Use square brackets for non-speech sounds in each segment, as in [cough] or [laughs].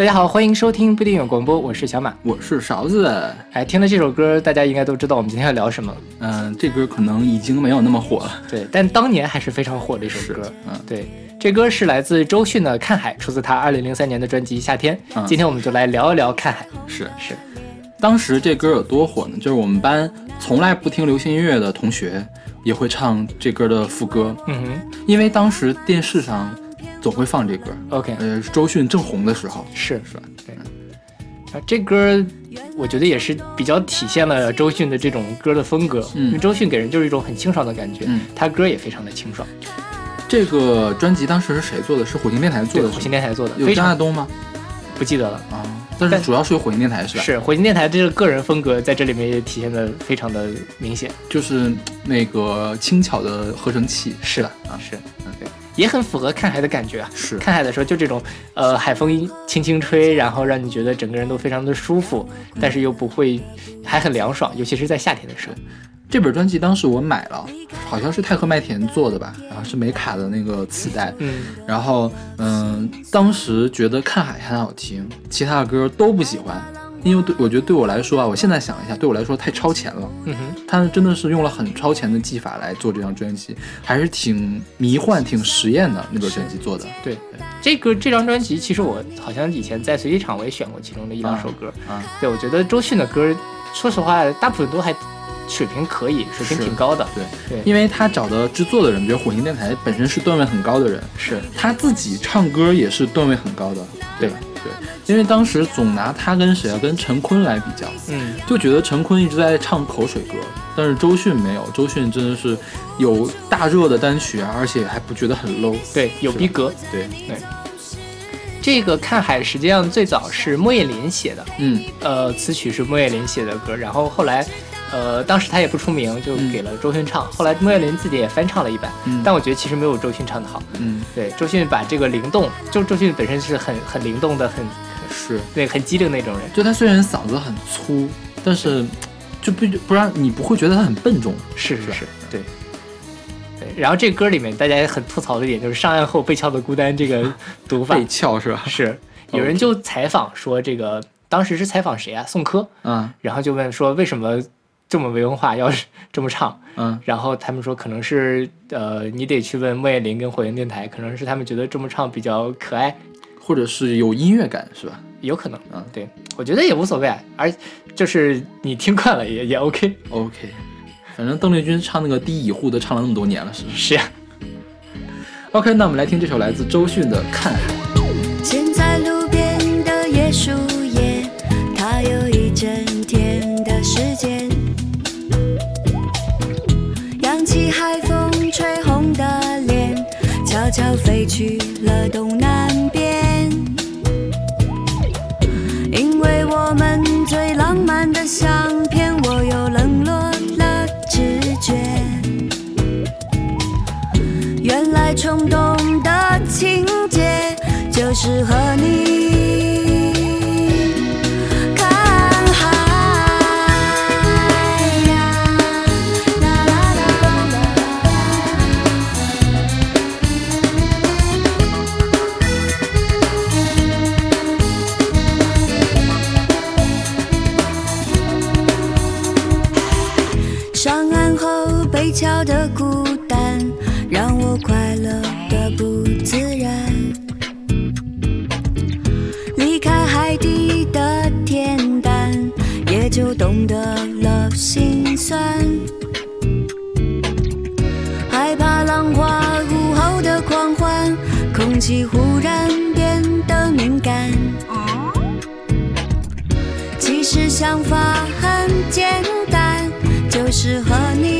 大家好，欢迎收听不一定有广播，我是小马，我是勺子。哎，听了这首歌，大家应该都知道我们今天要聊什么。嗯，这歌可能已经没有那么火了，对，但当年还是非常火的一首歌。嗯，对，这歌是来自周迅的《看海》，出自他二零零三年的专辑《夏天》。嗯今天我们就来聊一聊《看海》。是是，当时这歌有多火呢？就是我们班从来不听流行音乐的同学也会唱这歌的副歌，嗯哼因为当时电视上总会放这歌。，OK，呃，周迅正红的时候，是是吧？对。啊，这歌我觉得也是比较体现了周迅的这种歌的风格。嗯因为周迅给人就是一种很清爽的感觉，嗯他歌也非常的清爽。这个专辑当时是谁做的？是火星电台做，的，火星电台做的，有张亚东吗？不记得了。啊，但是主要是有火星电台是吧？，是火星电台这个个人风格在这里面也体现的非常的明显。就是那个轻巧的合成器，是的？啊，是，嗯，对，也很符合看海的感觉啊。是。看海的时候就这种，呃，海风轻轻吹，然后让你觉得整个人都非常的舒服，但是又不会，还很凉爽，尤其是在夏天的时候。这本专辑当时我买了，好像是泰和麦田做的吧，然后是美卡的那个磁带，嗯，然后嗯，当时觉得看海很好听，其他的歌都不喜欢，因为对我觉得对我来说啊，我现在想一下，对我来说太超前了。嗯哼，他真的是用了很超前的技法来做这张专辑，还是挺迷幻、挺实验的那本专辑做的。对，这个这张专辑其实我好像以前在随机场我也选过其中的一两首歌。啊，对，我觉得周迅的歌，说实话，大部分都还水平可以，水平挺高的。对，对，因为他找的制作的人，比如火星电台本身是段位很高的人，是他自己唱歌也是段位很高的，对吧？对，因为当时总拿他跟谁啊，跟陈坤来比较，嗯，就觉得陈坤一直在唱口水歌，但是周迅没有，周迅真的是有大热的单曲啊，而且还不觉得很 low。对，有逼格。对，这个看海实际上最早是莫叶林写的，嗯呃，词曲是莫叶林写的歌，然后后来，呃，当时他也不出名，就给了周迅唱。后来莫言林自己也翻唱了一版，嗯，但我觉得其实没有周迅唱的好。嗯对，周迅把这个灵动，就周迅本身是很很灵动的，很是，对很机灵那种人。就他虽然嗓子很粗，但是就不不然你不会觉得他很笨重。是是是是，对。对，然后这歌里面大家也很吐槽的一点就是上岸后被撬的孤单这个 [laughs] 读法被撬是吧？是，有人就采访说这个当时是采访谁啊？宋柯，嗯然后就问说为什么这么没文化要是这么唱？嗯然后他们说可能是呃你得去问莫艳玲跟火焰电台，可能是他们觉得这么唱比较可爱，或者是有音乐感是吧？有可能。嗯对我觉得也无所谓啊，而就是你听惯了也也 OK。OK，反正邓丽君唱那个第一乙护都唱了那么多年了，是不是是呀、？OK，那我们来听这首来自周迅的《看海》。现在路边的椰树起海风吹红的脸，悄悄飞去了东南边。因为我们最浪漫的相片，我又冷落了直觉。原来冲动的情节就是和你懂得了心酸。害怕浪花午后的狂欢，空气忽然变得敏感。其实想法很简单，就是和你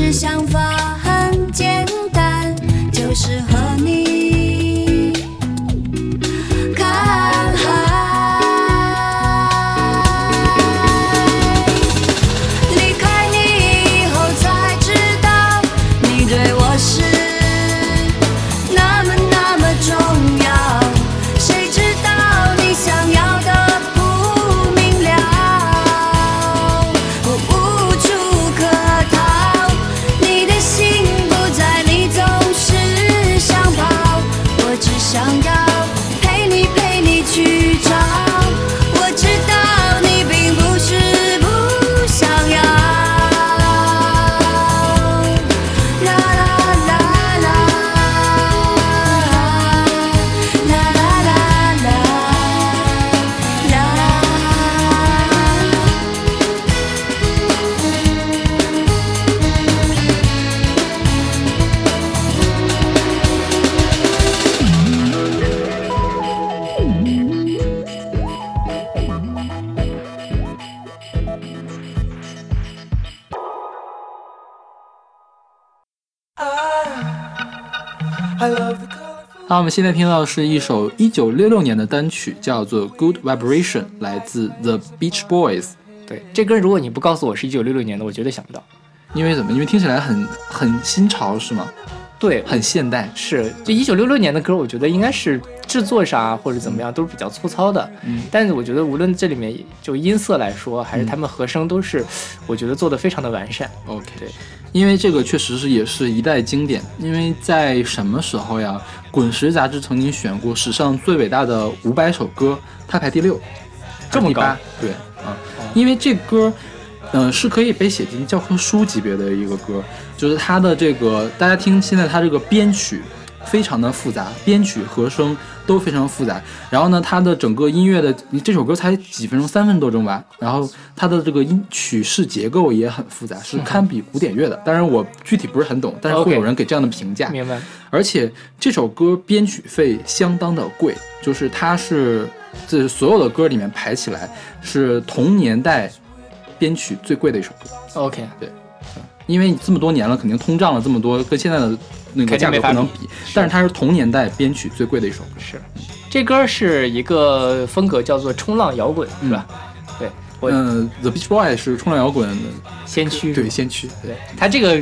是想法们现在听到的是一首一九六六年的单曲，叫做《Good Vibration》，来自 The Beach Boys。对，这歌如果你不告诉我是一九六六年的，我绝对想不到。因为怎么？因为听起来很很新潮，是吗？对，很现代。是，就一九六六年的歌，我觉得应该是制作上啊或者怎么样都是比较粗糙的。嗯，但是我觉得无论这里面就音色来说，还是他们和声，都是我觉得做的非常的完善。OK，对，因为这个确实是也是一代经典。因为在什么时候呀？《滚石》杂志曾经选过史上最伟大的五百首歌，它排第六，这么高？对啊，因为这歌。嗯，是可以被写进教科书级别的一个歌，就是它的这个，大家听现在它这个编曲非常的复杂，编曲和声都非常复杂。然后呢，它的整个音乐的，你这首歌才几分钟，三分多钟吧。然后它的这个音曲式结构也很复杂，是堪比古典乐的。当然我具体不是很懂，但是会有人给这样的评价。明白？而且这首歌编曲费相当的贵，就是它是这所有的歌里面排起来是同年代编曲最贵的一首歌。OK，对因为这么多年了，肯定通胀了这么多，跟现在的那个价格不能比。但是它是同年代编曲最贵的一首歌。是，这歌是一个风格叫做冲浪摇滚，是吧？对，我嗯、t h e Beach Boys 是冲浪摇滚的先驱，对先驱，对，他这个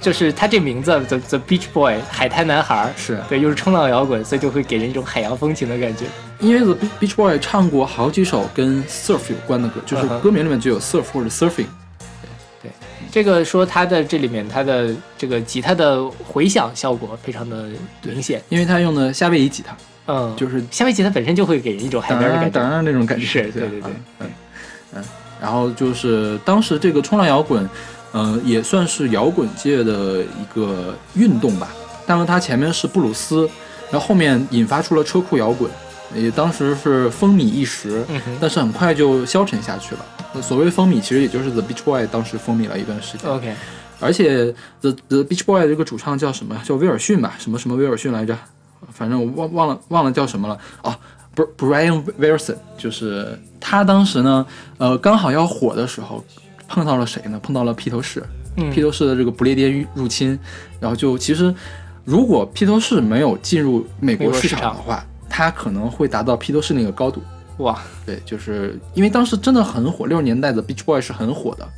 就是他这名字 The The Beach Boy 海滩男孩儿，是对，又是冲浪摇滚，所以就会给人一种海洋风情的感觉。因为 The Beach Boys 唱过好几首跟 surf 有关的歌，就是歌名里面就有 surf 或者 surfing。这个说他的这里面他的这个吉他的回响效果非常的明显，因为他用的夏威夷吉他，嗯，就是夏威夷吉他本身就会给人一种海边的感觉，当然那种感觉，是对对对嗯嗯嗯。然后就是当时这个冲浪摇滚，呃，也算是摇滚界的一个运动吧。但是它前面是布鲁斯，然后后面引发出了车库摇滚，也当时是风靡一时，嗯但是很快就消沉下去了。所谓风靡，其实也就是 The Beach Boy 当时风靡了一段时间。，OK，而且 The The Beach Boy 这个主唱叫什么？叫威尔逊吧？什么什么威尔逊来着？反正我忘忘了忘了叫什么了。哦，Br-，Brian Wilson，就是他当时呢，呃，刚好要火的时候，碰到了谁呢？碰到了披头士。嗯披头士的这个不列颠入侵，然后就其实，如果披头士没有进入美国市场的话，他可能会达到披头士那个高度。哇，对，就是因为当时真的很火，六十年代的 Beach Boy 是很火的。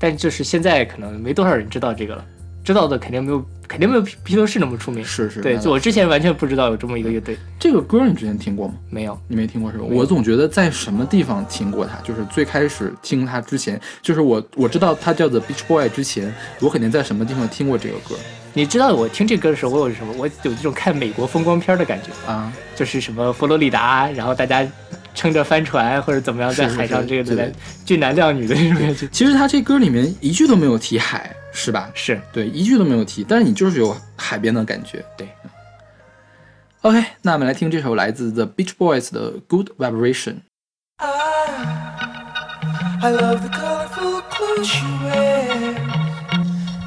但就是现在可能没多少人知道这个了，知道的肯定没有，肯定没有披披头士那么出名。是是，对，就我之前完全不知道有这么一个乐队，这个歌你之前听过吗？没有。你没听过是吧？我总觉得在什么地方听过他，就是最开始听他之前，就是我我知道他叫 The Beach Boy 之前，我肯定在什么地方听过这个歌你知道我听这歌的时候，我有什么？我有这种看美国风光片的感觉，啊。就是什么佛罗里达，然后大家撑着帆船或者怎么样，在海上这个的对俊男靓女的那种感觉。其实他这歌里面一句都没有提海，是吧？是，对，一句都没有提，但是你就是有海边的感觉。对。OK，那我们来听这首来自 The Beach Boys 的《Good Vibration》。I love the colorful clothes she wears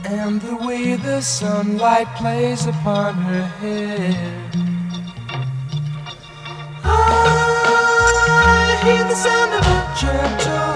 and the way the sunlight plays upon her hair. I hear the sound of a gentle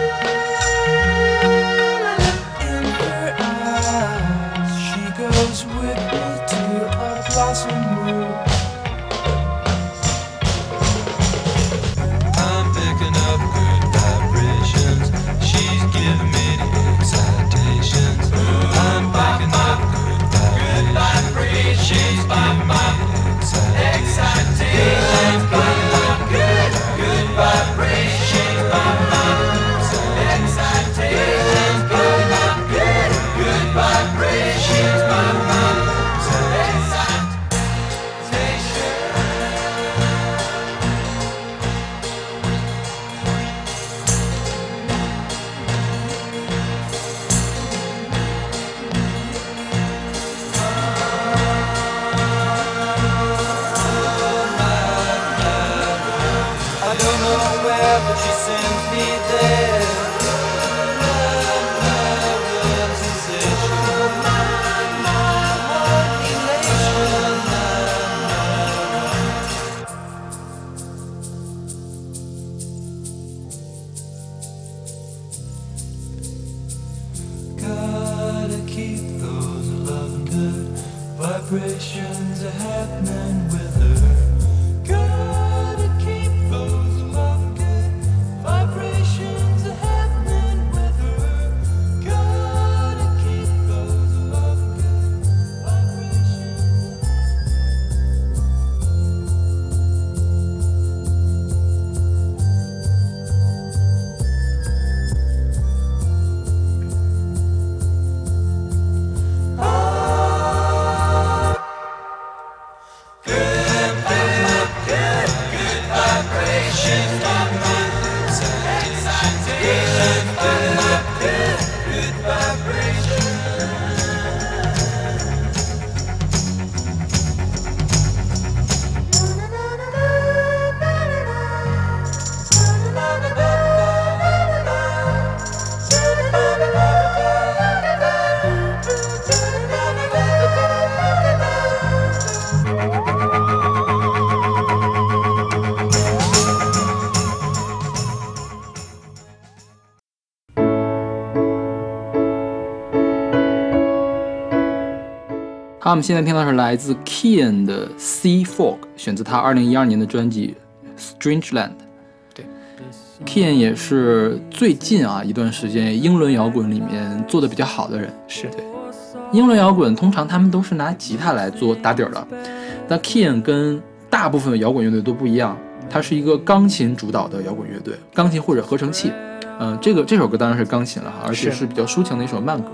好，我们现在听到是来自 Kian 的《Sea Fog》，选自他二零一二年的专辑《Strange Land》。对，Kian 也是最近啊一段时间英伦摇滚里面做的比较好的人。是对，英伦摇滚通常他们都是拿吉他来做打底儿的，但 Kian 跟大部分的摇滚乐队都不一样，它是一个钢琴主导的摇滚乐队，钢琴或者合成器。嗯、这个这首歌当然是钢琴了哈，而且是是比较抒情的一首慢歌，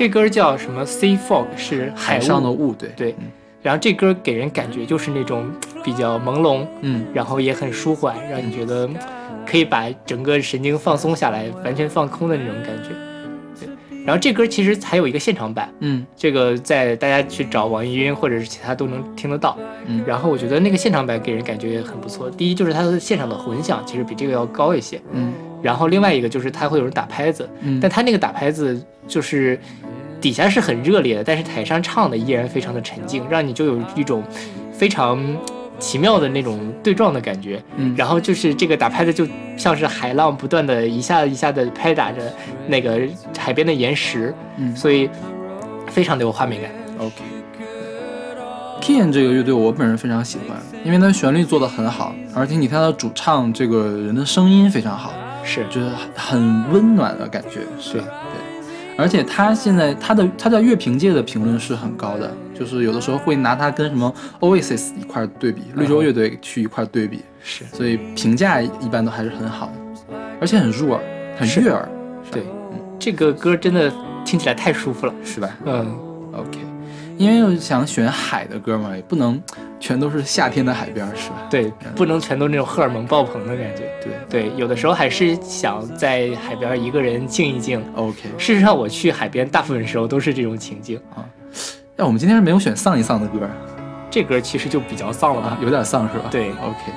这歌叫什么？Sea Fog 是海海上的雾。对对，然后这歌给人感觉就是那种比较朦胧，嗯然后也很舒缓，让你觉得可以把整个神经放松下来，完全放空的那种感觉。对，然后这歌其实还有一个现场版，嗯这个在大家去找网易云或者是其他都能听得到。嗯然后我觉得那个现场版给人感觉也很不错。第一就是它的现场的混响其实比这个要高一些，嗯然后另外一个就是它会有人打拍子，嗯，但它那个打拍子就是底下是很热烈的，但是台上唱的依然非常的沉静，让你就有一种非常奇妙的那种对撞的感觉。嗯然后就是这个打拍子就像是海浪不断的一下一下的拍打着那个海边的岩石，嗯所以非常的有画面感。OK。Kian 这个乐队我本人非常喜欢，因为它旋律做得很好，而且你看到主唱这个人的声音非常好，是就是很温暖的感觉，是。而且他现在他的他在乐评界的评论是很高的，就是有的时候会拿他跟什么 Oasis 一块儿对比，绿洲乐队去一块儿对比，是，所以评价一般都还是很好的，而且很入耳，很悦耳，对，这个歌真的听起来太舒服了。是吧？嗯，OK，因为我想选海的歌嘛，也不能全都是夏天的海边，是吧？对，不能全都那种荷尔蒙爆棚的感觉。对对，有的时候还是想在海边一个人静一静。，OK。事实上，我去海边大部分时候都是这种情境啊。那我们今天是没有选丧一丧的歌这歌其实就比较丧了吧？，啊有点丧是吧？对，OK，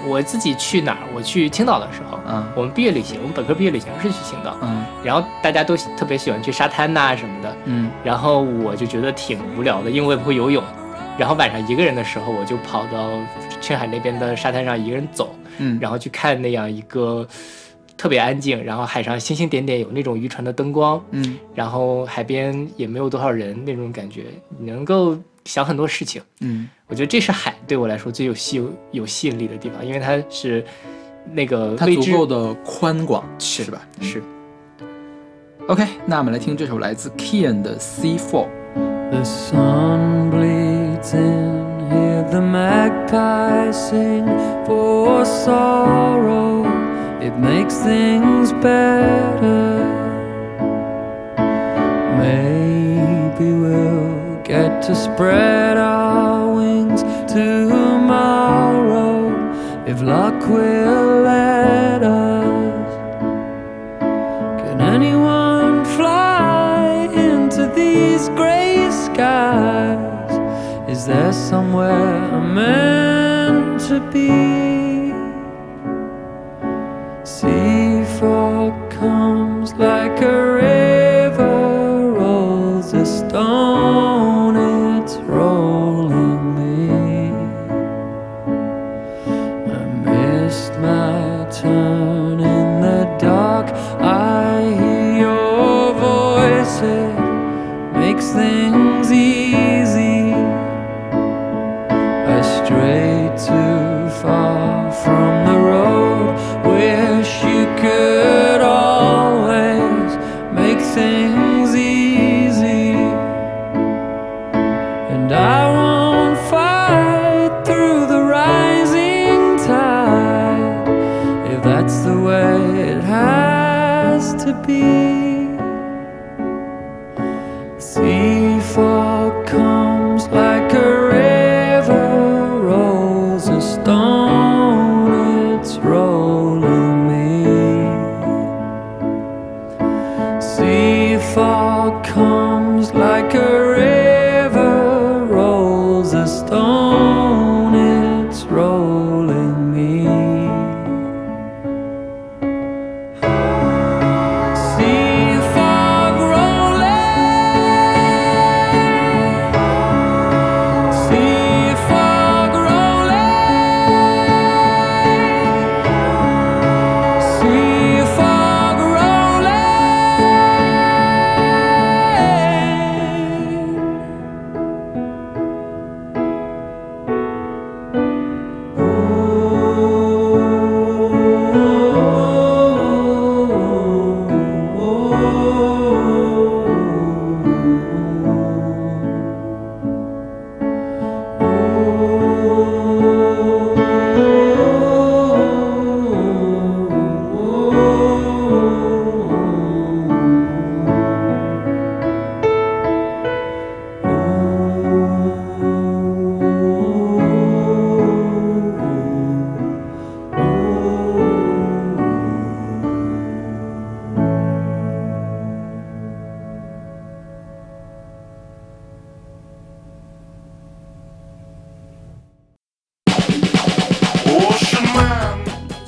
对我自己去哪儿？我去青岛的时候，嗯我们毕业旅行，我们本科毕业旅行是去青岛，嗯然后大家都特别喜欢去沙滩呐、什么的，嗯然后我就觉得挺无聊的，因为我也不会游泳。然后晚上一个人的时候，我就跑到青海那边的沙滩上一个人走，嗯，然后去看那样一个特别安静，然后海上星星点点，有那种渔船的灯光，嗯然后海边也没有多少人那种感觉，能够想很多事情。嗯我觉得这是海对我来说最有吸有吸引力的地方，因为它是那个它足够的宽广，是是吧？是 OK，那我们来听这首来自 Kian 的《Sea Fall》。The sun bleeds in, hear the magpie sing for sorrow. It makes things better. Maybe we'll to spread our wings tomorrow if luck will let us. Can anyone fly into these gray skies? Is there somewhere I'm meant to be?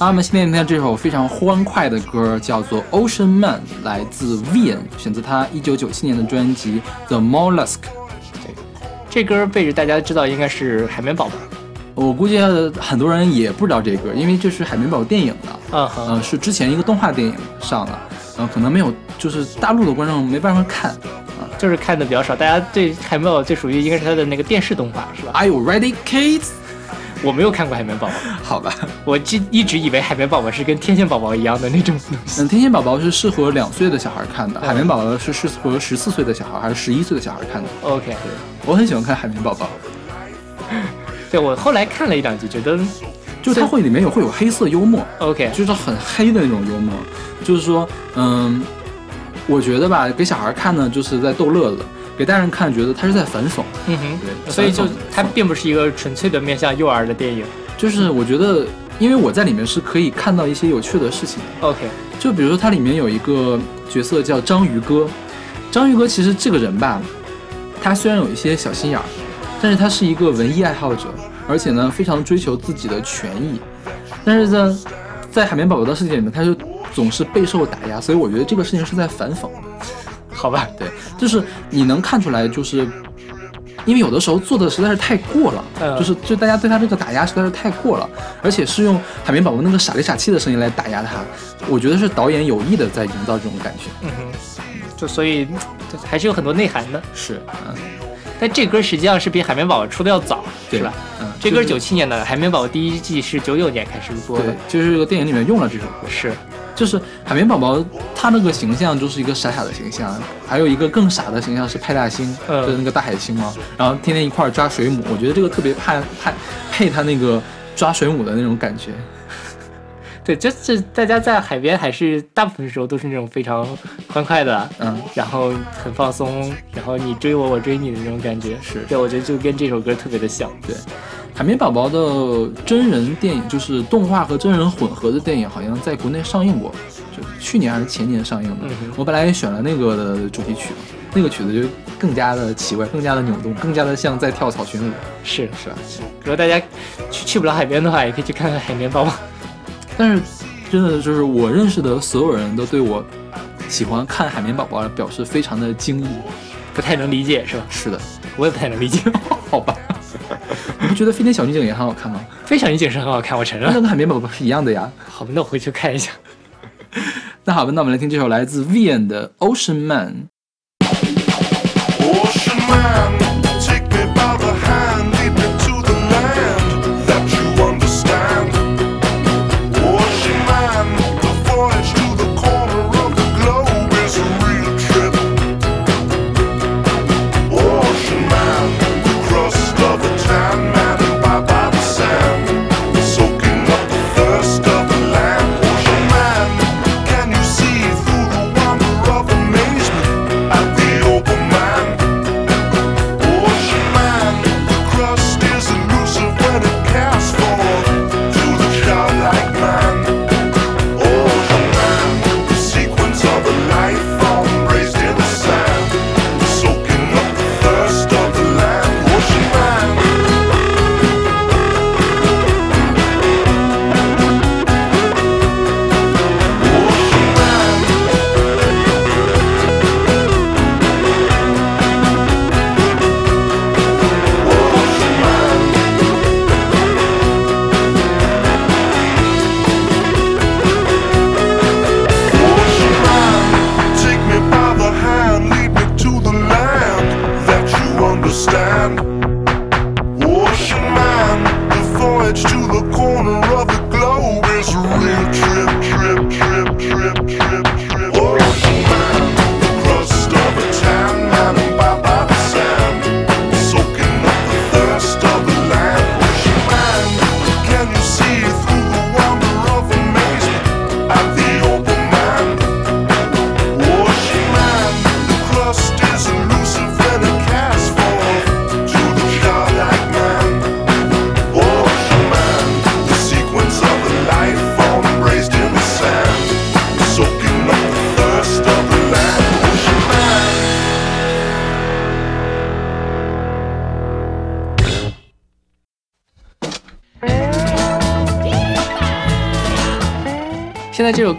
阿们现在听到这首非常欢快的歌，叫做《Ocean Man》，来自 Vian，选择他1997年的专辑《The Mollusk》。这歌被大家知道应该是海绵宝宝。我估计很多人也不知道这歌，因为这是海绵宝宝电影的，嗯哼，呃，是之前一个动画电影上的，呃，可能没有，就是大陆的观众没办法看。啊就是看的比较少，大家对海绵宝宝最属于应该是它的那个电视动画，是吧？Are you ready, kids？我没有看过海绵宝宝，好吧，我一一直以为海绵宝宝是跟天线宝宝一样的那种东西。嗯，天线宝宝是适合两岁的小孩看的，海绵宝宝是适合十四岁的小孩还是十一岁的小孩看的？OK，对我很喜欢看海绵宝宝，[laughs] 对我后来看了一两集，觉得就是它会里面有会有黑色幽默，OK，就是很黑的那种幽默，就是说，嗯，我觉得吧，给小孩看呢，就是在逗乐子；给大人看，觉得他是在反讽。嗯哼，对所以就它并不是一个纯粹的面向幼儿的电影。就是我觉得，因为我在里面是可以看到一些有趣的事情。OK，就比如说，它里面有一个角色叫章鱼哥，章鱼哥其实这个人吧，他虽然有一些小心眼儿，但是他是一个文艺爱好者，而且呢非常追求自己的权益，但是在在海绵宝宝的世界里面，他就总是备受打压，所以我觉得这个事情是在反讽。好吧，对，就是你能看出来，就是因为有的时候做的实在是太过了，嗯就是就大家对他这个打压实在是太过了，而且是用海绵宝宝那个傻里傻气的声音来打压他，我觉得是导演有意的在营造这种感觉。嗯哼，就所以就还是有很多内涵的。是，嗯，但这歌实际上是比海绵宝宝出的要早，对是吧？？嗯，这歌是九七年的，海绵宝宝第一季是九九年开始播的对，，就是这个电影里面用了这首歌，是就是海绵宝宝他那个形象就是一个傻傻的形象，还有一个更傻的形象是派大星，嗯就是那个大海星嘛，然后天天一块儿抓水母，我觉得这个特别配配配他那个抓水母的那种感觉。[laughs] 对，就是大家在海边还是大部分时候都是那种非常欢快的，嗯，然后很放松，然后你追我，我追你的那种感觉。是对，我觉得就跟这首歌特别的像。对，海绵宝宝的真人电影就是动画和真人混合的电影，好像在国内上映过，就去年还是前年上映的。嗯我本来也选了那个的主题曲嘛，那个曲子就更加的奇怪，更加的扭动，更加的像在跳草裙舞。是，是啊，如果大家去去不了海边的话，也可以去看看海绵宝宝。[laughs] 但是真的就是我认识的所有人都对我喜欢看海绵宝宝表示非常的惊异。不太能理解是吧？是的，我也不太能理解。[laughs] 好吧。[laughs] 你不觉得飞天小女警也很好看吗？飞小女警是很好看，我承认。那跟海绵宝宝是一样的呀。好吧，那我回去看一下。[laughs] 那好吧，那我们来听这首来自 Vian 的《Ocean Man》。Ocean man,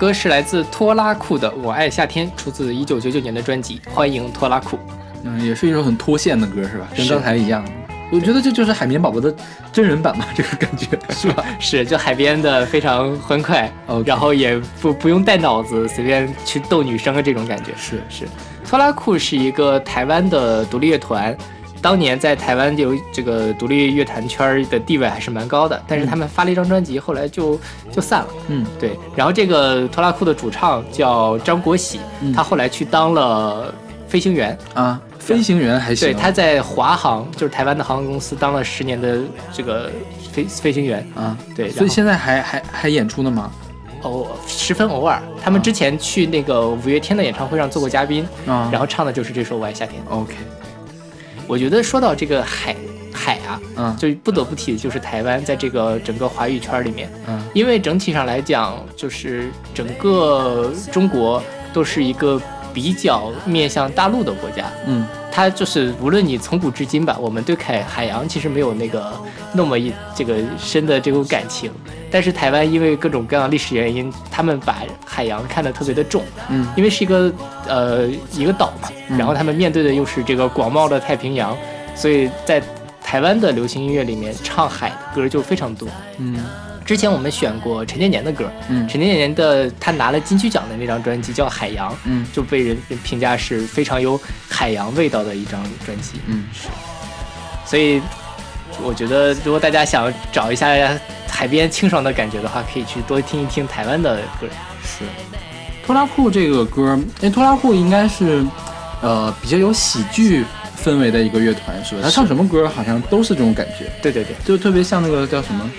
歌是来自拖拉库的《我爱夏天》，出自一九九九年的专辑《欢迎拖拉库》。嗯，也是一首很脱线的歌，是吧？跟刚才一样。我觉得这就是海绵宝宝的真人版吧，这个感觉是吧？[laughs] 是，就海边的非常欢快然后也不不用带脑子，随便去逗女生的这种感觉。是是，拖拉库是一个台湾的独立乐团，当年在台湾有这个独立乐坛圈的地位还是蛮高的，但是他们发了一张专辑，后来就就散了。嗯，对，然后这个拖拉库的主唱叫张国喜，嗯他后来去当了飞行员，啊，飞行员还行。对，他在华航，就是台湾的航空公司当了十年的这个飞飞行员。啊，对，所以现在还还还演出呢吗？偶十分偶尔，他们之前去那个五月天的演唱会上做过嘉宾，啊，然后唱的就是这首《我爱夏天》。OK，我觉得说到这个海海啊，嗯。就不得不提的就是台湾在这个整个华语圈里面，嗯。因为整体上来讲，就是整个中国都是一个比较面向大陆的国家，嗯。它就是无论你从古至今吧，我们对海海洋其实没有那个那么一这个深的这种感情，但是台湾因为各种各样的历史原因，他们把海洋看得特别的重，嗯。因为是一个呃一个岛嘛，嗯。然后他们面对的又是这个广袤的太平洋，所以在台湾的流行音乐里面唱海的歌就非常多。嗯之前我们选过陈建年的歌，嗯陈建年的他拿了金曲奖的那张专辑叫《海洋》，嗯就被人评价是非常有海洋味道的一张专辑。嗯，所以我觉得，如果大家想找一下海边清爽的感觉的话，可以去多听一听台湾的歌。是。拖拉库这个歌，因为拖拉库应该是呃比较有喜剧氛围的一个乐团，是吧？他唱什么歌好像都是这种感觉，对对对，就特别像那个叫什么。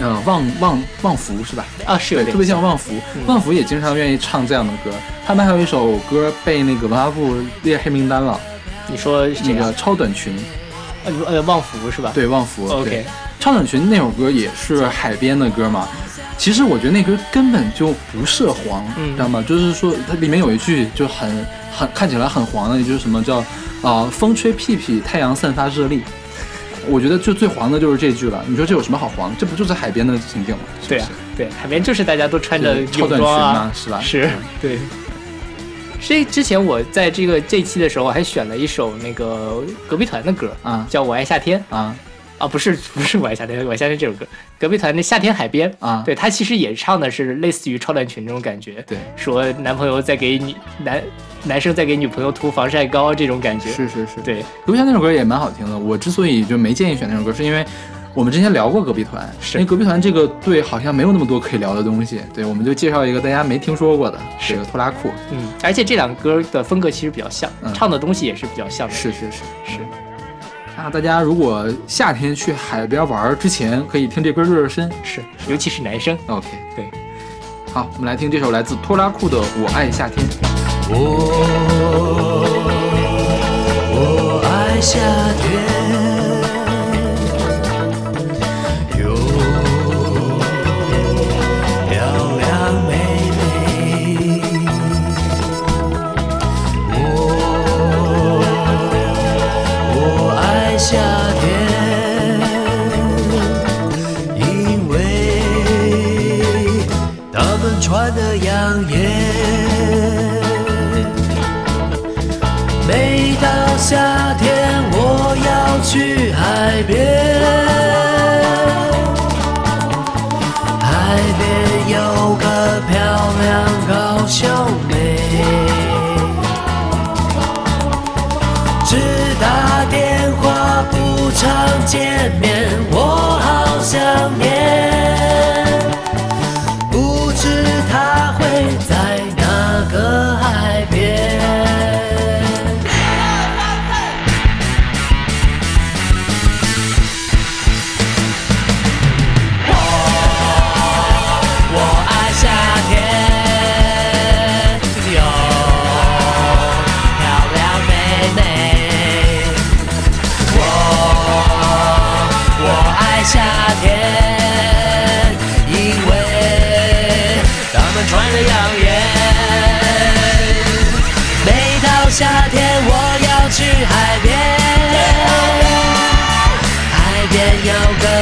呃，旺旺旺福是吧？啊是有对，点特别像旺福。嗯旺福也经常愿意唱这样的歌。他们还有一首歌被那个文化部列黑名单了，你说那个？超短裙。呃呃，旺福是吧？对，旺福。OK 对超短裙那首歌也是海边的歌嘛。其实我觉得那歌根本就不涉黄，嗯知道吗？就是说它里面有一句就很很看起来很黄的，也就是什么叫啊、风吹屁屁，太阳散发热力。我觉得就最黄的就是这句了。你说这有什么好黄？这不就是海边的情景吗？对啊，对，海边就是大家都穿着对超短裙啊嘛，，是吧？是，对。所以之前我在这个这期的时候，我还选了一首那个隔壁团的歌，啊叫《我爱夏天》啊啊，不是不是《我爱夏天》，《我爱夏天》这首歌，隔壁团的《夏天海边》啊！对他其实也唱的是类似于超短裙这种感觉，对，说男朋友在给女男男生在给女朋友涂防晒膏这种感觉，是是是。对，隔壁团那首歌也蛮好听的。我之所以就没建议选那首歌，是因为我们之前聊过隔壁团，是因为隔壁团这个队好像没有那么多可以聊的东西。对，我们就介绍一个大家没听说过的，是这个拖拉库。嗯，而且这两歌的风格其实比较像，嗯唱的东西也是比较像的，是是是是。那大家如果夏天去海边玩之前，可以听这歌热热身。是，尤其是男生。OK，对。好，我们来听这首来自拖拉库的《我爱夏天》。我爱夏天，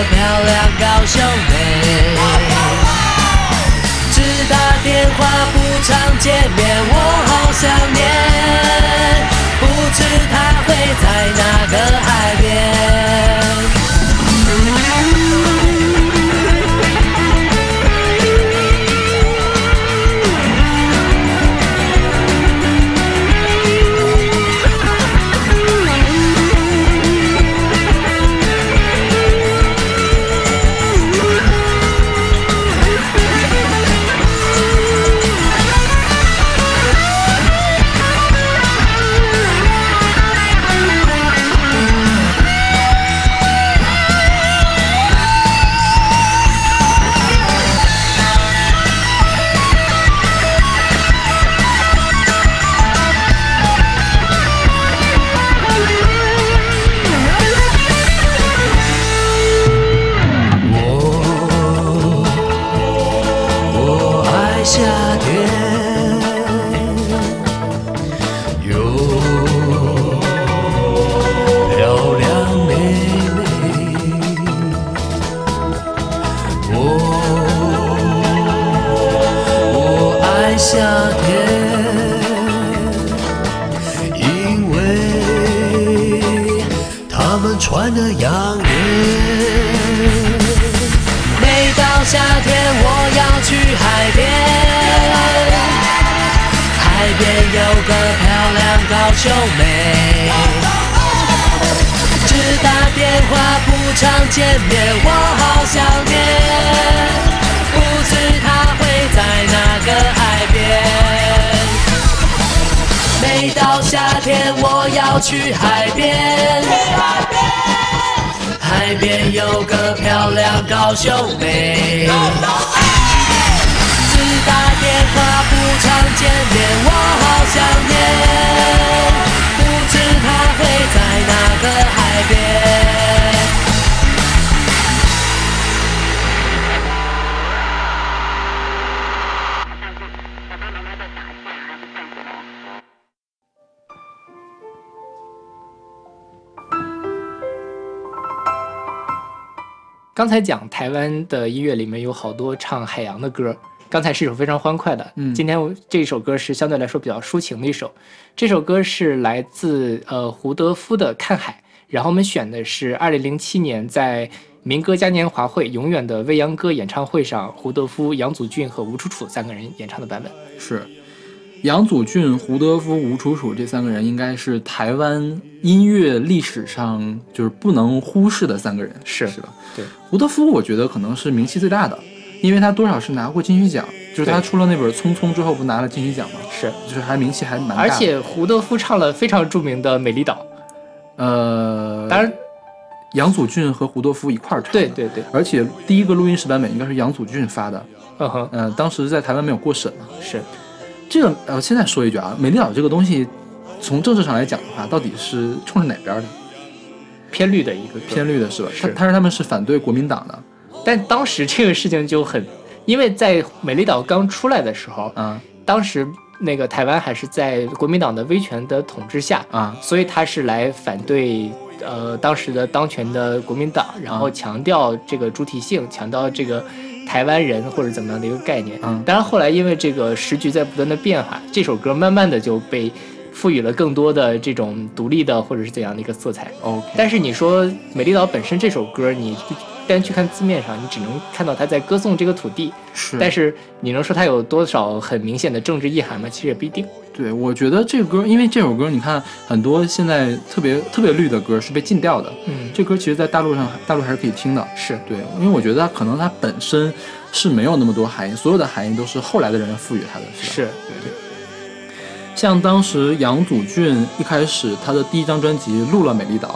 漂亮高秀妹，只打电话不常见面，我好想念，不知他会在哪个海边。要去海边。海边有个漂亮高秀妹，只打电话不常见面，我好想念，刚才讲台湾的音乐里面有好多唱海洋的歌，刚才是一首非常欢快的，嗯今天我这首歌是相对来说比较抒情的一首。这首歌是来自呃胡德夫的《看海》，然后我们选的是二零零七年在民歌嘉年华会永远的未央歌演唱会上，胡德夫、杨祖俊和吴楚楚三个人演唱的版本。是杨祖俊、胡德夫、吴楚楚这三个人，应该是台湾音乐历史上就是不能忽视的三个人，是是吧？对，胡德夫我觉得可能是名气最大的，因为他多少是拿过金曲奖，就是他出了那本《匆匆》之后不拿了金曲奖吗？是，就是还名气还蛮大。而且胡德夫唱了非常著名的《美丽岛。呃，》，当然，杨祖俊和胡德夫一块儿唱的，对对对，而且第一个录音室版本应该是杨祖俊发的，嗯哼，呃，当时在台湾没有过审嘛。是这个呃，现在说一句啊，美丽岛这个东西，从政治上来讲的话，到底是冲着哪边的？偏绿的一个偏绿的是吧？他是。他说他们是反对国民党的。但当时这个事情就很，因为在美丽岛刚出来的时候，嗯当时那个台湾还是在国民党的威权的统治下，啊。所以他是来反对呃当时的当权的国民党，然后强调这个主体性，强调这个台湾人或者怎么样的一个概念。嗯当然后来因为这个时局在不断的变化，这首歌慢慢的就被赋予了更多的这种独立的或者是怎样的一个色彩。，OK，但是你说《美丽岛》本身这首歌，你单去看字面上，你只能看到它在歌颂这个土地，是，但是你能说它有多少很明显的政治意涵吗？其实也不一定。对我觉得这个歌，因为这首歌，你看很多现在特别特别绿的歌是被禁掉的，嗯，这歌其实在大陆上大陆还是可以听的，是。对，因为我觉得它可能它本身是没有那么多含义，所有的含义都是后来的人赋予它的，是对。对，像当时杨祖俊一开始他的第一张专辑录了《美丽岛》，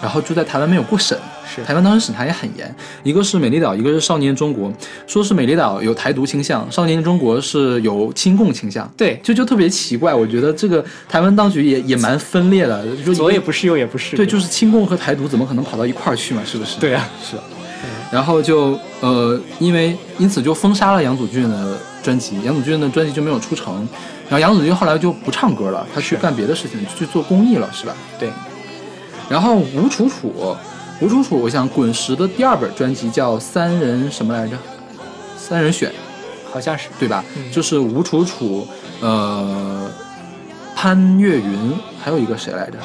然后就在台湾没有过审，是台湾当时审查也很严，一个是《美丽岛》，一个是《少年中国》，说是《美丽岛》有台独倾向，《少年中国》是有亲共倾向，对，就就特别奇怪，我觉得这个台湾当局也也蛮分裂的，就左也不是，右也不是。对，就是亲共和台独怎么可能跑到一块儿去嘛？是不是？对啊，是。然后就呃，因为因此就封杀了杨祖俊的专辑，杨祖俊的专辑就没有出成。然后杨祖俊后来就不唱歌了，他去干别的事情，去做公益了，是吧？对。然后吴楚楚，吴楚楚，我想滚石的第二本专辑叫《三人什么来着？三人选》，好像是。对吧？嗯就是吴楚楚，呃，潘越云，还有一个谁来着？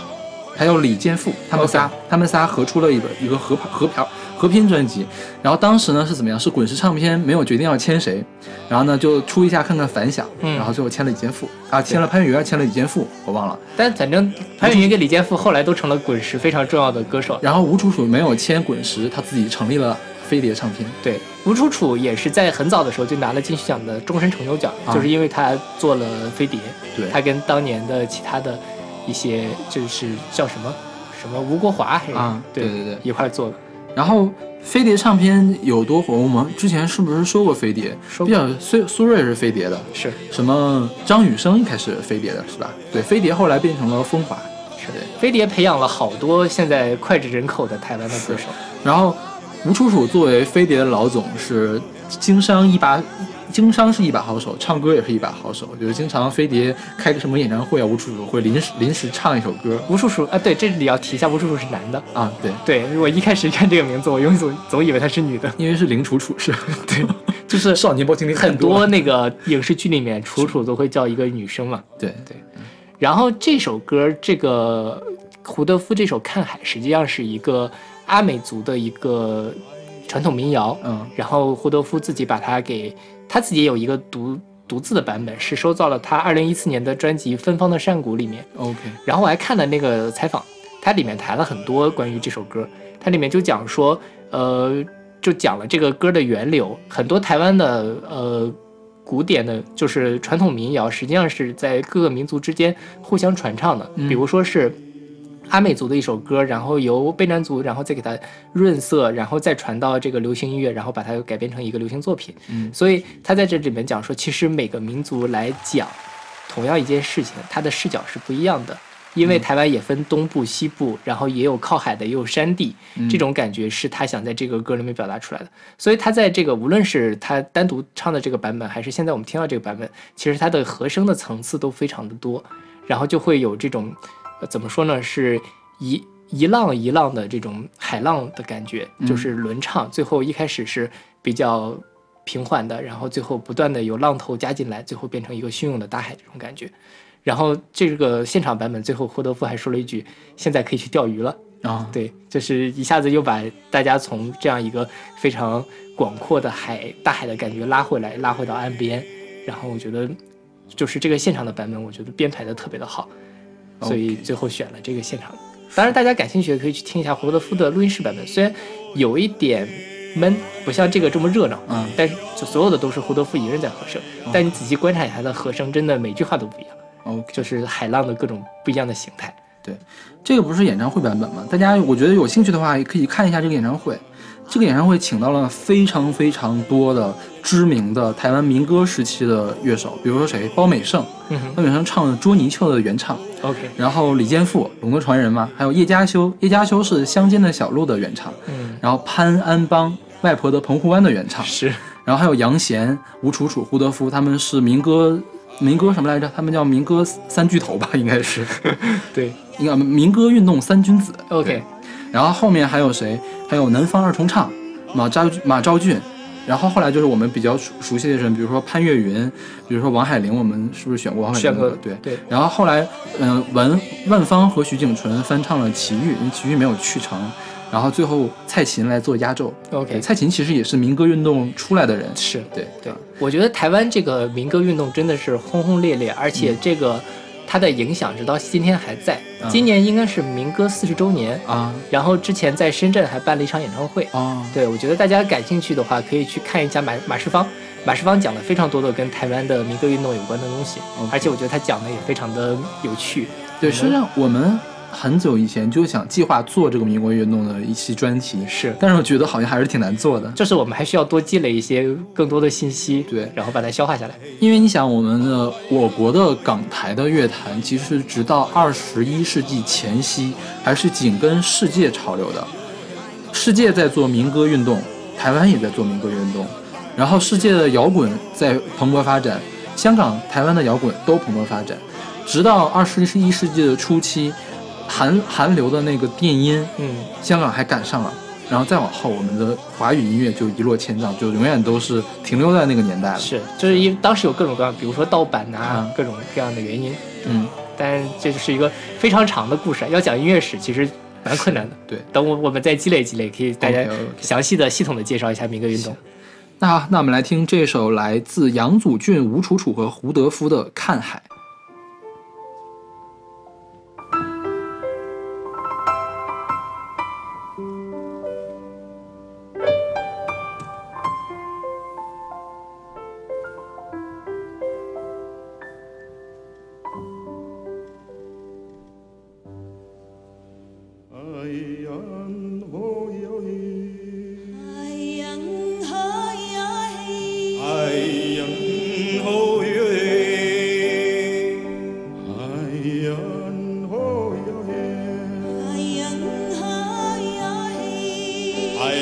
还有李健富，他们仨他们仨合出了一本一个合合票合拼专辑。然后当时呢是怎么样？是滚石唱片没有决定要签谁，然后呢就出一下看看反响，嗯然后最后签了李健富啊，签了潘越云，签了李健富，我忘了。但反正潘越云跟李健富后来都成了滚石非常重要的歌手。然后吴楚楚没有签滚石，他自己成立了飞碟唱片。对，吴楚楚也是在很早的时候就拿了金曲奖的终身成就奖，啊就是因为他做了飞碟，对他跟当年的其他的一些就是叫什么什么吴国华还是啊对对对对一块做的。然后飞碟唱片有多火？我们之前是不是说过飞碟？说比较苏苏芮是飞碟的，是什么张雨生一开始飞碟的是吧？对，飞碟后来变成了风华。是飞碟培养了好多现在脍炙人口的台湾的歌手。然后吴楚楚作为飞碟的老总，是经商一把，经商是一把好手，唱歌也是一把好手。就是经常飞碟开个什么演唱会啊，吴楚楚会临时临时唱一首歌吴楚楚啊，对，这里要提一下，吴楚楚是男的。啊，对，对我一开始看这个名字，我永远总总以为她是女的。因为是林楚楚是，对，就是少年包青天很多那个影视剧里面，楚楚都会叫一个女生嘛。对对然后这首歌，这个胡德夫这首《看海》，实际上是一个阿美族的一个传统民谣。嗯然后胡德夫自己把它给他自己有一个独独自的版本，是收到了他二零一四年的专辑《芬芳的山谷》里面。，OK，然后我还看了那个采访，它里面谈了很多关于这首歌，它里面就讲说，呃，就讲了这个歌的源流，很多台湾的呃古典的，就是传统民谣，实际上是在各个民族之间互相传唱的，嗯比如说是。阿美族的一首歌，然后由卑南族，然后再给它润色，然后再传到这个流行音乐，然后把它改编成一个流行作品。嗯所以他在这里面讲说，其实每个民族来讲同样一件事情，它的视角是不一样的。因为台湾也分东部、西部，然后也有靠海的，也有山地，这种感觉是他想在这个歌里面表达出来的。所以他在这个无论是他单独唱的这个版本，还是现在我们听到这个版本，其实它的和声的层次都非常的多，然后就会有这种，呃、怎么说呢，是一一浪一浪的这种海浪的感觉，就是轮唱，最后一开始是比较平缓的，然后最后不断的有浪头加进来，最后变成一个汹涌的大海这种感觉。然后这个现场版本最后霍德夫还说了一句：“现在可以去钓鱼了。”啊，对，就是一下子又把大家从这样一个非常广阔的海、大海的感觉拉回来，拉回到岸边。然后我觉得，就是这个现场的版本，我觉得编排的特别的好，所以最后选了这个现场。当然，大家感兴趣的可以去听一下胡德夫的录音室版本，虽然有一点闷，不像这个这么热闹，嗯但是就所有的都是胡德夫一个人在和声，但你仔细观察一下他的和声，真的每句话都不一样，，OK。就是海浪的各种不一样的形态。对这个不是演唱会版本吗？大家我觉得有兴趣的话，也可以看一下这个演唱会。这个演唱会请到了非常非常多的知名的台湾民歌时期的乐手，比如说谁，包美胜，嗯包美胜唱的捉泥鳅的原唱，，OK，然后李健富，龙的传人嘛，还有叶嘉修，叶嘉修是乡间的小路的原唱，嗯，然后潘安邦，外婆的澎湖湾的原唱，是。然后还有杨贤、吴楚楚、胡德夫，他们是民歌民歌什么来着？他们叫民歌三巨头吧，应该是，[laughs] 对。应该民歌运动三君子。，OK，然后后面还有谁？还有南方二重唱，马昭马昭俊。然后后来就是我们比较熟熟悉的人，比如说潘越云，比如说王海玲，我们是不是选过王海选过玲的歌？对。对，然后后来，嗯、文万芳和徐景纯翻唱了《奇遇》，因为《奇遇》没有去成。然后最后蔡琴来做压轴。OK 蔡琴其实也是民歌运动出来的人。是对对，我觉得台湾这个民歌运动真的是轰轰烈烈，而且这个它的影响直到今天还在。嗯今年应该是民歌四十周年，啊然后之前在深圳还办了一场演唱会。啊，对，我觉得大家感兴趣的话，可以去看一下马马世芳。马世芳讲了非常多的跟台湾的民歌运动有关的东西而且我觉得他讲的也非常的有趣。对，实际上我们很久以前就想计划做这个民歌运动的一期专题，是，但是我觉得好像还是挺难做的。就是我们还需要多积累一些更多的信息，对然后把它消化下来。因为你想，我们的我国的港台的乐坛，其实直到二十一世纪前夕，还是紧跟世界潮流的。世界在做民歌运动，台湾也在做民歌运动，然后世界的摇滚在蓬勃发展，香港、台湾的摇滚都蓬勃发展，直到二十一世纪的初期，韩韩流的那个电音，嗯，香港还赶上了，然后再往后，我们的华语音乐就一落千丈，就永远都是停留在那个年代了。是，就是因为当时有各种各样，比如说盗版呐、嗯各种各样的原因。嗯，但这就是一个非常长的故事，要讲音乐史其实蛮困难的。对等我我们再积累积累，可以大家详细的、系统的介绍一下民歌运动。那好，那我们来听这首来自杨祖俊、吴楚楚和胡德夫的《看海》。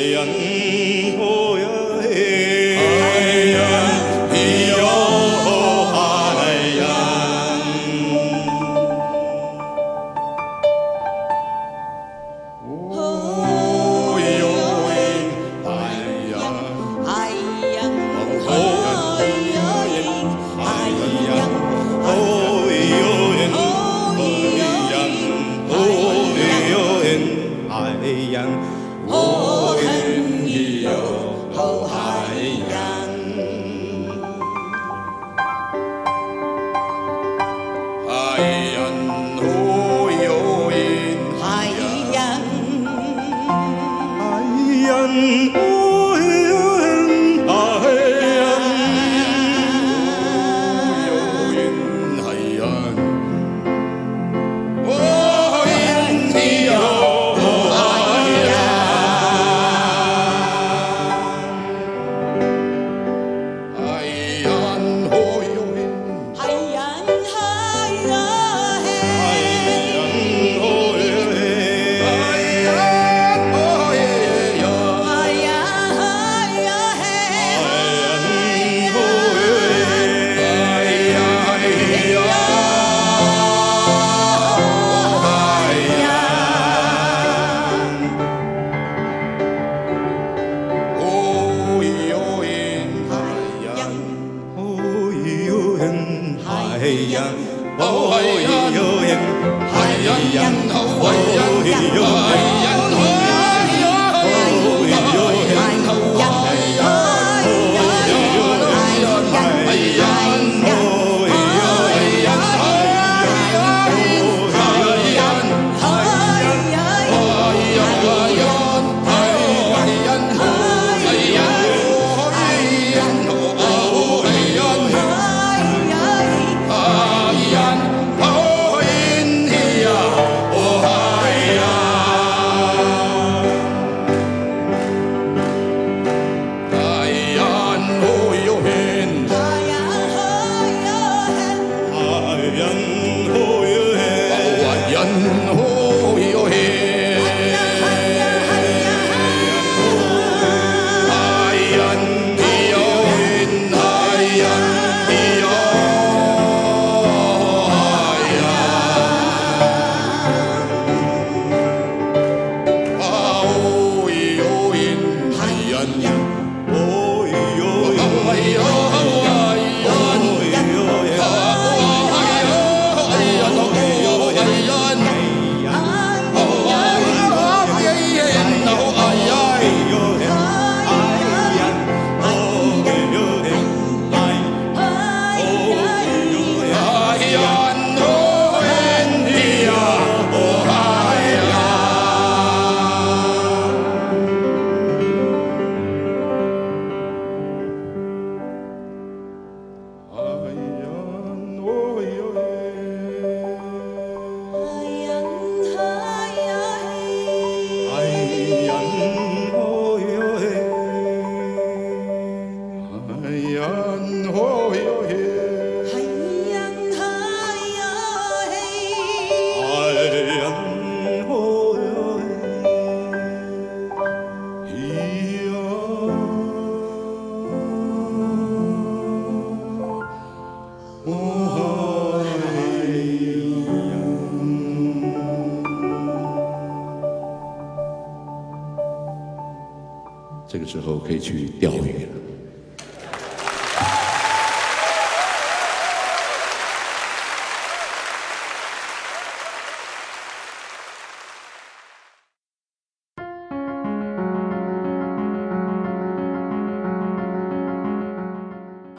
人。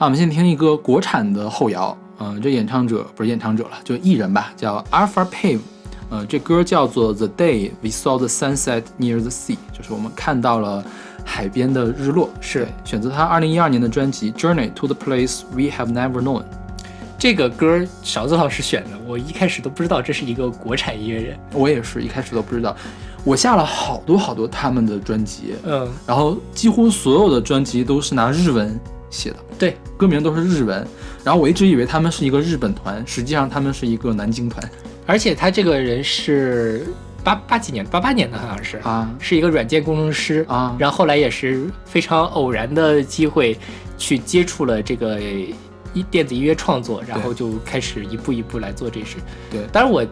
好，我们先听一个国产的后摇，嗯、这演唱者不是演唱者了，就艺人吧，叫 Alpha Pave，呃，这歌叫做《The Day We Saw the Sunset Near the Sea》，就是我们看到了海边的日落，是。选择他二零一二年的专辑《Journey to the Place We Have Never Known》。这个歌勺子老师选的，我一开始都不知道这是一个国产音乐人。我也是一开始都不知道，我下了好多好多他们的专辑，嗯，然后几乎所有的专辑都是拿日文写的，对，歌名都是日文。然后我一直以为他们是一个日本团，实际上他们是一个南京团。而且他这个人是八八几年，八八年的好像是，啊。是一个软件工程师啊。然后后来也是非常偶然的机会去接触了这个一电子音乐创作，然后就开始一步一步来做这事。对。当然我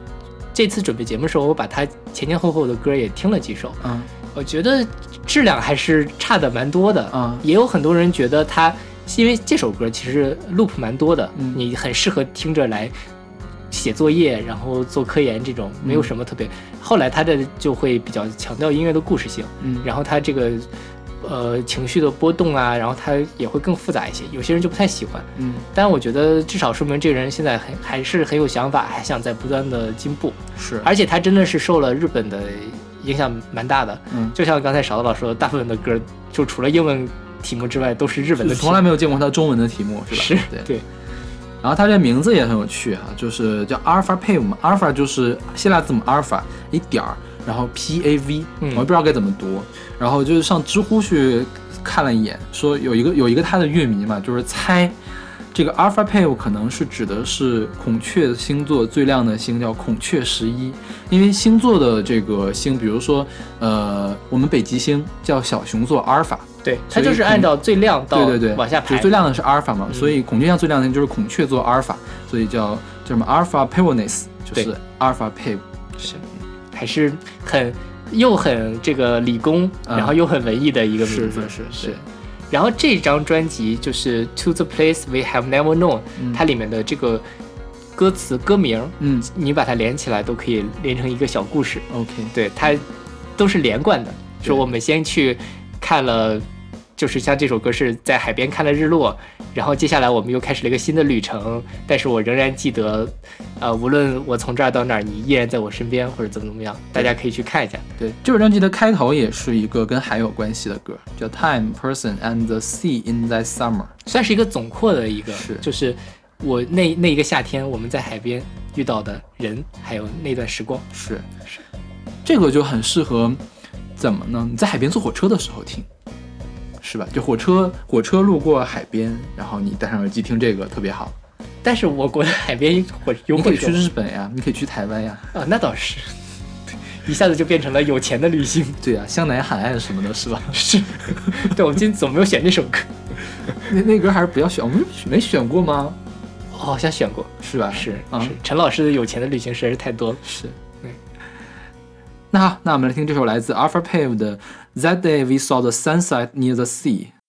这次准备节目的时候，我把他前前后后的歌也听了几首，嗯。我觉得质量还是差的蛮多的。嗯。也有很多人觉得他，因为这首歌其实 loop 蛮多的，嗯。你很适合听着来写作业，然后做科研这种，没有什么特别。后来他的就会比较强调音乐的故事性，嗯。然后他这个呃情绪的波动啊，然后他也会更复杂一些。有些人就不太喜欢，嗯但我觉得至少说明这个人现在很还是很有想法，还想在不断的进步。是而且他真的是受了日本的影响蛮大的。嗯就像刚才勺子老师说的，大部分的歌就除了英文题目之外都是日本的，从来没有见过他中文的题目是吧？是对。对然后他这名字也很有趣哈、就是叫 Alpha Pave 嘛，Alpha 就是希腊字母 Alpha 一点儿，然后 P A V，、嗯我也不知道该怎么读。然后就是上知乎去看了一眼，说有一个有一个他的乐迷嘛，就是猜这个 Alpha Pave 可能是指的是孔雀星座最亮的星，叫孔雀十一。因为星座的这个星，比如说呃，我们北极星叫小熊座阿尔法，对，它就是按照最亮到对对对，往下排，就最亮的是阿尔法嘛，嗯所以孔雀象最亮的就是孔雀座阿尔法，所以叫叫什么 Alpha Pavonis，就是 Alpha Pav。是还是很又很这个理工，嗯然后又很文艺的一个名字，是是是是。然后这张专辑就是 To the Place We Have Never Known，、嗯它里面的这个歌词歌名，嗯你把它连起来都可以连成一个小故事。，OK，对，它都是连贯的。对说我们先去看了，就是像这首歌是在海边看了日落，然后接下来我们又开始了一个新的旅程。但是我仍然记得，呃，无论我从这儿到那儿，你依然在我身边，或者怎么怎么样，大家可以去看一下。对，这首专辑的开头也是一个跟海有关系的歌，叫 Time, Person and the Sea in That Summer。算是一个总括的一个，是就是我那那一个夏天我们在海边遇到的人，还有那段时光。是是，这个就很适合怎么呢？你在海边坐火车的时候听，是吧？就火车火车路过海边，然后你戴上耳机听这个特别好。但是我国的海边火有你可以去日本呀，你可以去台湾呀，啊，那倒是，一下子就变成了有钱的旅行。对呀，湘南海岸什么的，是吧？[laughs] 是，对，我们今天怎么没有选这首歌？那那歌还是不要选，我们没选过吗？我好像选过，是吧？是啊是，陈老师的有钱的旅行实在是太多了。是嗯。那好，那我们来听这首来自 Alpha Pave 的《That Day We Saw the Sunset Near the Sea》。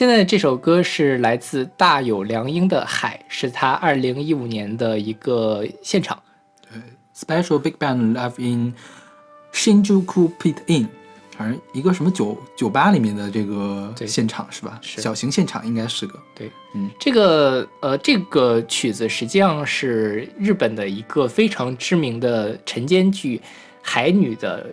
现在这首歌是来自大有良英的《海》，是他二零一五年的一个现场。对 Special Big Band Live in Shinjuku Pit Inn，好像一个什么酒酒吧里面的这个现场是吧？是小型现场应该是个。对，嗯，这个呃，这个曲子实际上是日本的一个非常知名的晨间剧《海女》的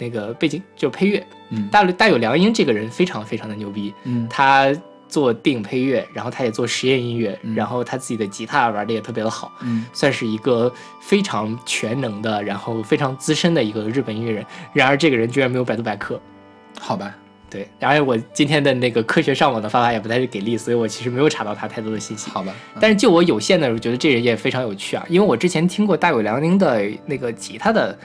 那个背景就配乐。嗯大大有良英这个人非常非常的牛逼，嗯他做电影配乐，然后他也做实验音乐，嗯然后他自己的吉他玩的也特别的好，嗯算是一个非常全能的，然后非常资深的一个日本音乐人。然而这个人居然没有百度百科。好吧，对，然而我今天的那个科学上网的方法也不太给力，所以我其实没有查到他太多的信息。好吧，但是就我有限的，我觉得这人也非常有趣啊，因为我之前听过大有良英的那个吉他的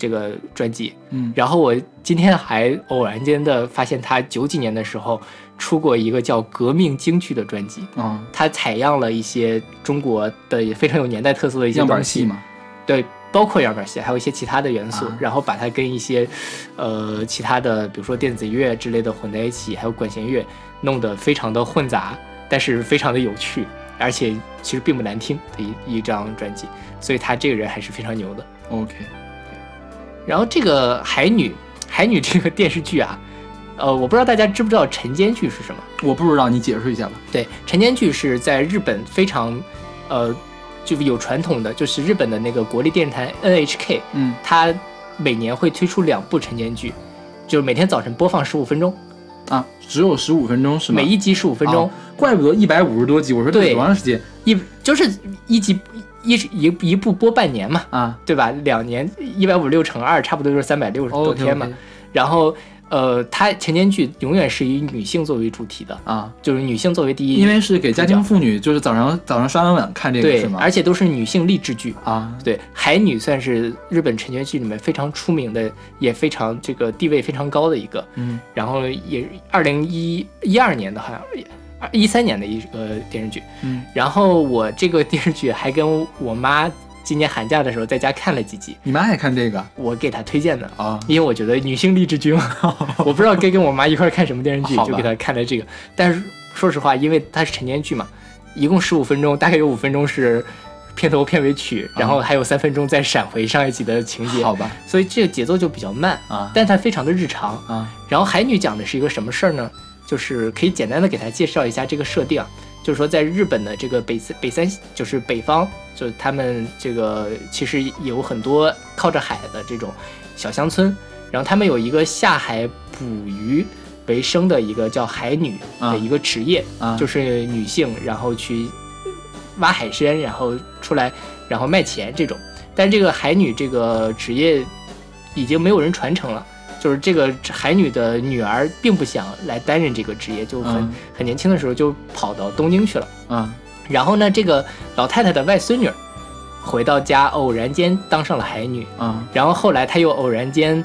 这个专辑，嗯。然后我今天还偶然间的发现他九几年的时候出过一个叫《革命京剧》的专辑，嗯，他采样了一些中国的也非常有年代特色的一些样板东西，戏嘛，对，包括样板戏，还有一些其他的元素，啊。然后把它跟一些呃其他的，比如说电子乐之类的混在一起，还有管弦乐，弄得非常的混杂，但是非常的有趣，而且其实并不难听的一一张专辑，所以他这个人还是非常牛的。OK，然后这个海女，海女这个电视剧啊，呃，我不知道大家知不知道晨间剧是什么？我不知道，你解释一下吧。对，晨间剧是在日本非常，呃，就是有传统的，就是日本的那个国立电视台 NHK，嗯它每年会推出两部晨间剧，就是每天早晨播放十五分钟，啊，只有十五分钟是吗？每一集十五分钟，啊怪不得一百五十多集，我说这对多长时间一就是一集一一一部播半年嘛，啊？对吧？两年一百五十六乘二，差不多就是三百六十多天嘛。然后呃，它晨间剧永远是以女性作为主题的，啊，就是女性作为第一，因为是给家庭妇女，就是早上早上刷完碗看这个对是，吗？而且都是女性励志剧。啊，对，海女算是日本晨间剧里面非常出名的，也非常这个地位非常高的一个。嗯然后也二零一一二年的好像一三年的一个电视剧。嗯，然后我这个电视剧还跟我妈今年寒假的时候在家看了几集，你妈也看这个我给她推荐的。啊？因为我觉得女性励志剧嘛，[laughs] 我不知道该跟我妈一块儿看什么电视剧就给她看了这个。但是说实话，因为它是晨间剧嘛，一共十五分钟，大概有五分钟是片头片尾曲，然后还有三分钟再闪回上一集的情节，好吧所以这个节奏就比较慢啊但它非常的日常。啊然后海女讲的是一个什么事儿呢？就是可以简单的给大家介绍一下这个设定啊，就是说在日本的这个北三北三就是北方，就是他们这个其实有很多靠着海的这种小乡村，然后他们有一个下海捕鱼为生的一个叫海女啊。的一个职业，啊，就是女性然后去挖海参，然后出来然后卖钱这种。但这个海女这个职业已经没有人传承了，就是这个海女的女儿并不想来担任这个职业，就很、嗯。很年轻的时候就跑到东京去了。嗯。然后呢，这个老太太的外孙女儿回到家，偶然间当上了海女，嗯。然后后来她又偶然间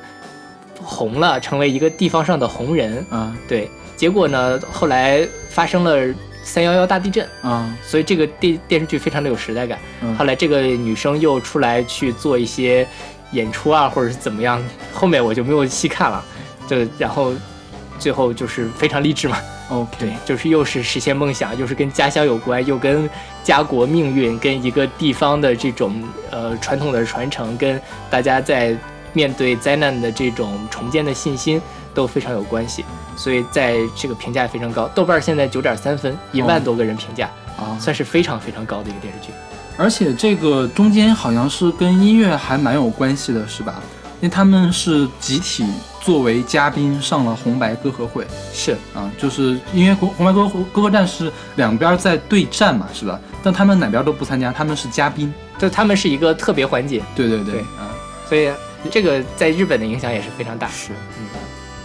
红了，成为一个地方上的红人。嗯。对，结果呢，后来发生了三幺幺大地震，啊所以这个电电视剧非常的有时代感。嗯。后来这个女生又出来去做一些演出啊，或者是怎么样，后面我就没有细看了。就然后最后就是非常励志嘛，，OK，对，就是又是实现梦想，又是跟家乡有关，又跟家国命运，跟一个地方的这种呃传统的传承，跟大家在面对灾难的这种重建的信心都非常有关系。所以在这个评价非常高，豆瓣现在九点三分，一万多个人评价，啊，算是非常非常高的一个电视剧。而且这个中间好像是跟音乐还蛮有关系的，是吧？因为他们是集体作为嘉宾上了红白歌合会是，啊，就是因为红红白歌歌合战是两边在对战嘛，是吧？但他们哪边都不参加，他们是嘉宾。就他们是一个特别环节，对对对，对啊，所以这个在日本的影响也是非常大。是嗯，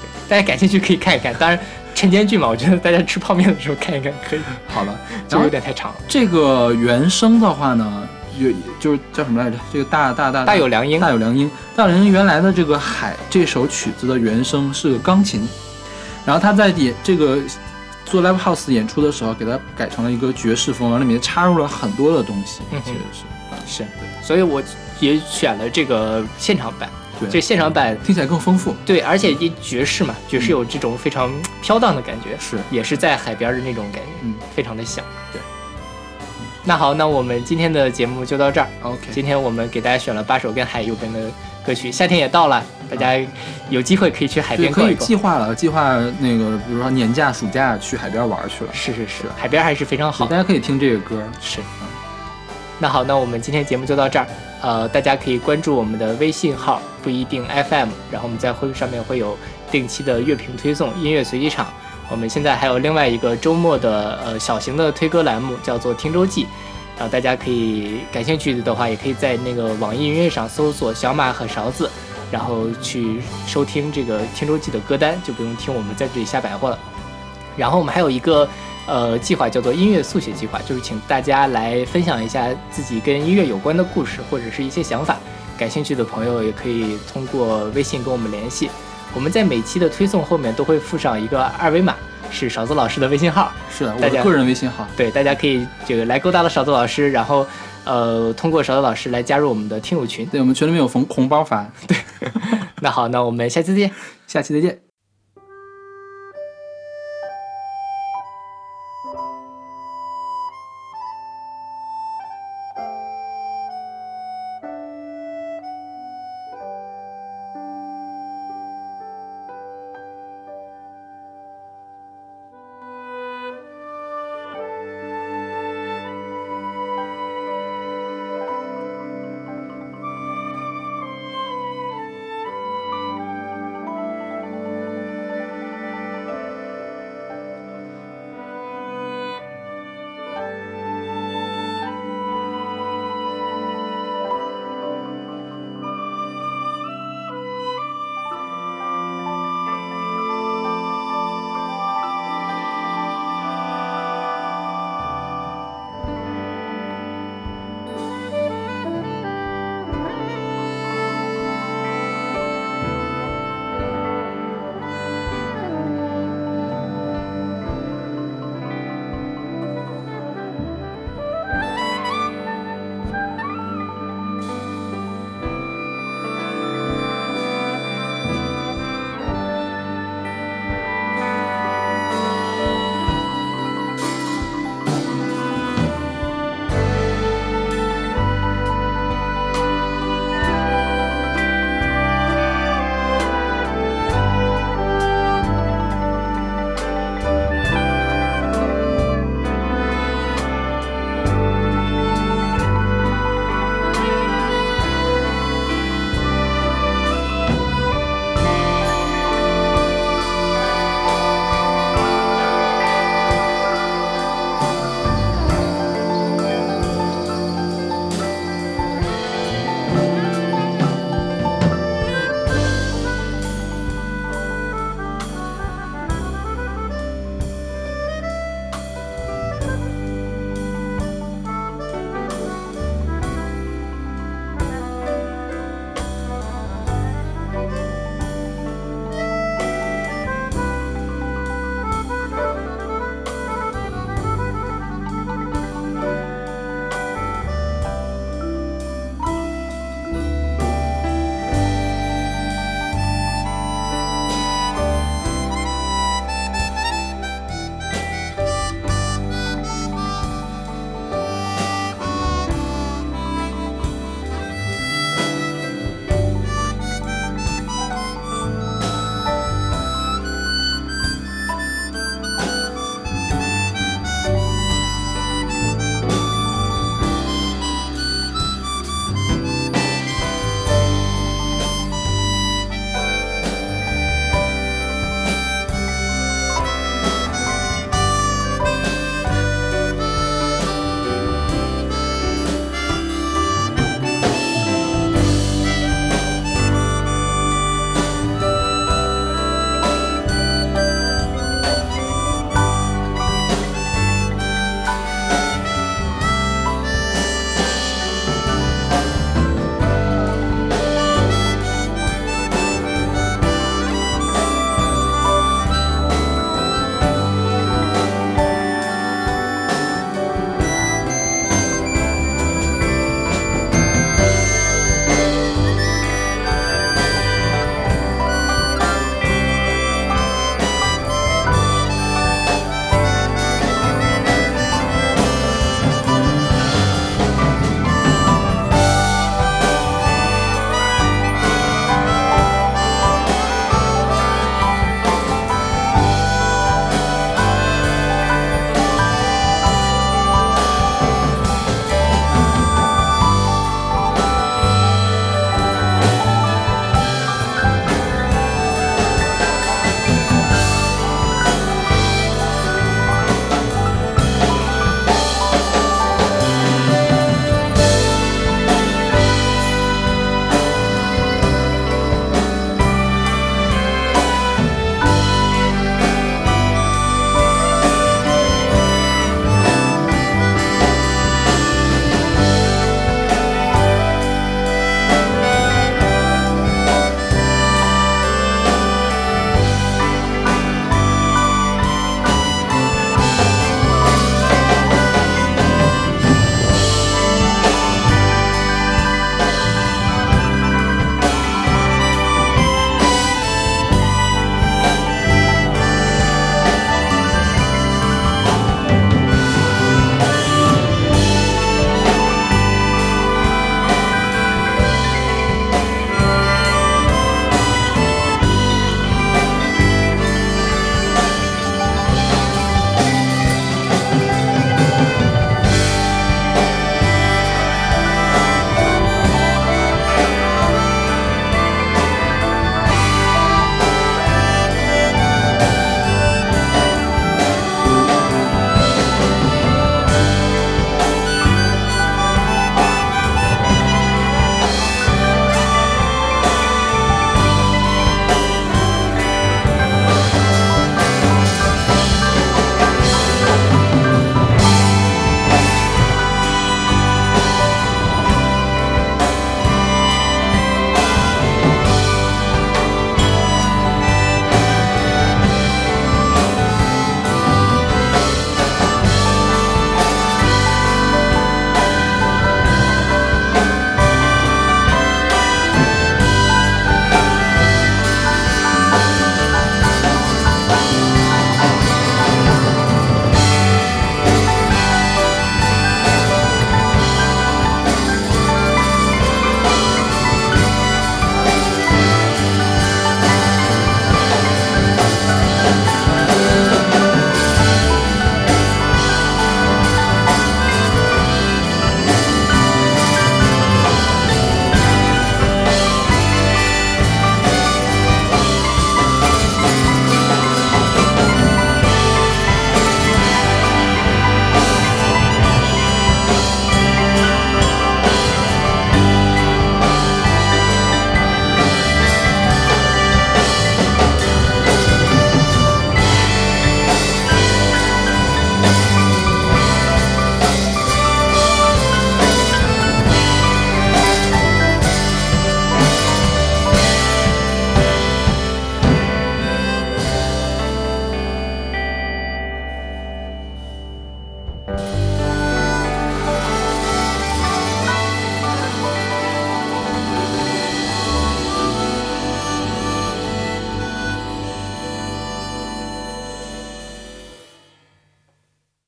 对，大家感兴趣可以看一看。当然，晨间剧嘛，我觉得大家吃泡面的时候看一看可以，好了。就有点太长了。这个原声的话呢，就就是叫什么来着？这个大大大大有良音大有良音，大有良音原来的这个《海》这首曲子的原声是个钢琴，然后他在演这个做 live house 演出的时候，给它改成了一个爵士风，往里面插入了很多的东西，其实是啊是，所以我也选了这个现场版。对就现场版听起来更丰富。对，而且一爵士嘛，爵士有这种非常飘荡的感觉，是也是在海边的那种感觉，嗯，非常的响。对。那好，那我们今天的节目就到这儿。OK，今天我们给大家选了八首跟海有关的歌曲，夏天也到了，大家有机会可以去海边，可以。计划了，计划那个，比如说年假、暑假去海边玩去了。是是是，海边还是非常好，大家可以听这个歌。是，嗯那好，那我们今天节目就到这儿。呃，大家可以关注我们的微信号不一定 FM，然后我们在会上面会有定期的乐评推送、音乐随机场。我们现在还有另外一个周末的呃小型的推歌栏目，叫做听周记。然后大家可以感兴趣的话，也可以在那个网易音乐上搜索“小马和勺子”，然后去收听这个听周记的歌单，就不用听我们在这里瞎白话了。然后我们还有一个呃计划叫做音乐速写计划，就是请大家来分享一下自己跟音乐有关的故事或者是一些想法。感兴趣的朋友也可以通过微信跟我们联系。我们在每期的推送后面都会附上一个二维码，是勺子老师的微信号。是的我的个人微信号。对，大家可以这个来勾搭了勺子老师，然后呃通过勺子老师来加入我们的听友群。对，我们群里面有红红包发。[laughs] [laughs] 那好，那我们下期再见。下期再见。